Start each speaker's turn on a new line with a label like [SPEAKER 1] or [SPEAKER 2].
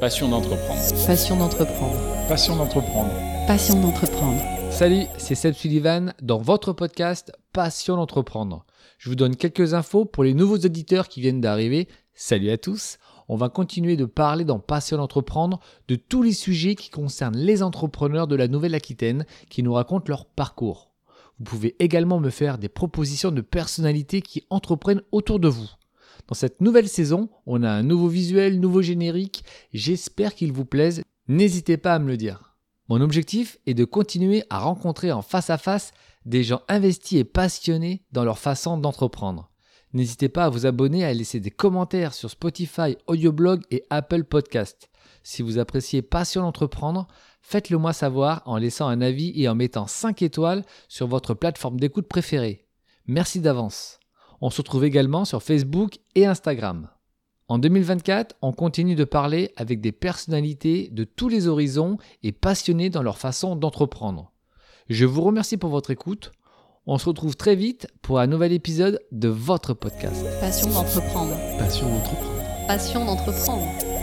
[SPEAKER 1] Passion d'entreprendre.
[SPEAKER 2] Passion d'entreprendre.
[SPEAKER 1] Passion d'entreprendre.
[SPEAKER 2] Passion d'entreprendre.
[SPEAKER 3] Salut, c'est Seb Sullivan dans votre podcast Passion d'entreprendre. Je vous donne quelques infos pour les nouveaux auditeurs qui viennent d'arriver. Salut à tous. On va continuer de parler dans Passion d'entreprendre de tous les sujets qui concernent les entrepreneurs de la Nouvelle-Aquitaine qui nous racontent leur parcours. Vous pouvez également me faire des propositions de personnalités qui entreprennent autour de vous. Dans cette nouvelle saison, on a un nouveau visuel, nouveau générique. J'espère qu'il vous plaise. N'hésitez pas à me le dire. Mon objectif est de continuer à rencontrer en face à face des gens investis et passionnés dans leur façon d'entreprendre. N'hésitez pas à vous abonner, à laisser des commentaires sur Spotify, Audioblog et Apple Podcast. Si vous appréciez Passion d'entreprendre, faites-le moi savoir en laissant un avis et en mettant 5 étoiles sur votre plateforme d'écoute préférée. Merci d'avance. On se retrouve également sur Facebook et Instagram. En 2024, on continue de parler avec des personnalités de tous les horizons et passionnés dans leur façon d'entreprendre. Je vous remercie pour votre écoute. On se retrouve très vite pour un nouvel épisode de votre podcast.
[SPEAKER 2] Passion d'entreprendre.
[SPEAKER 1] Passion d'entreprendre.
[SPEAKER 2] Passion d'entreprendre.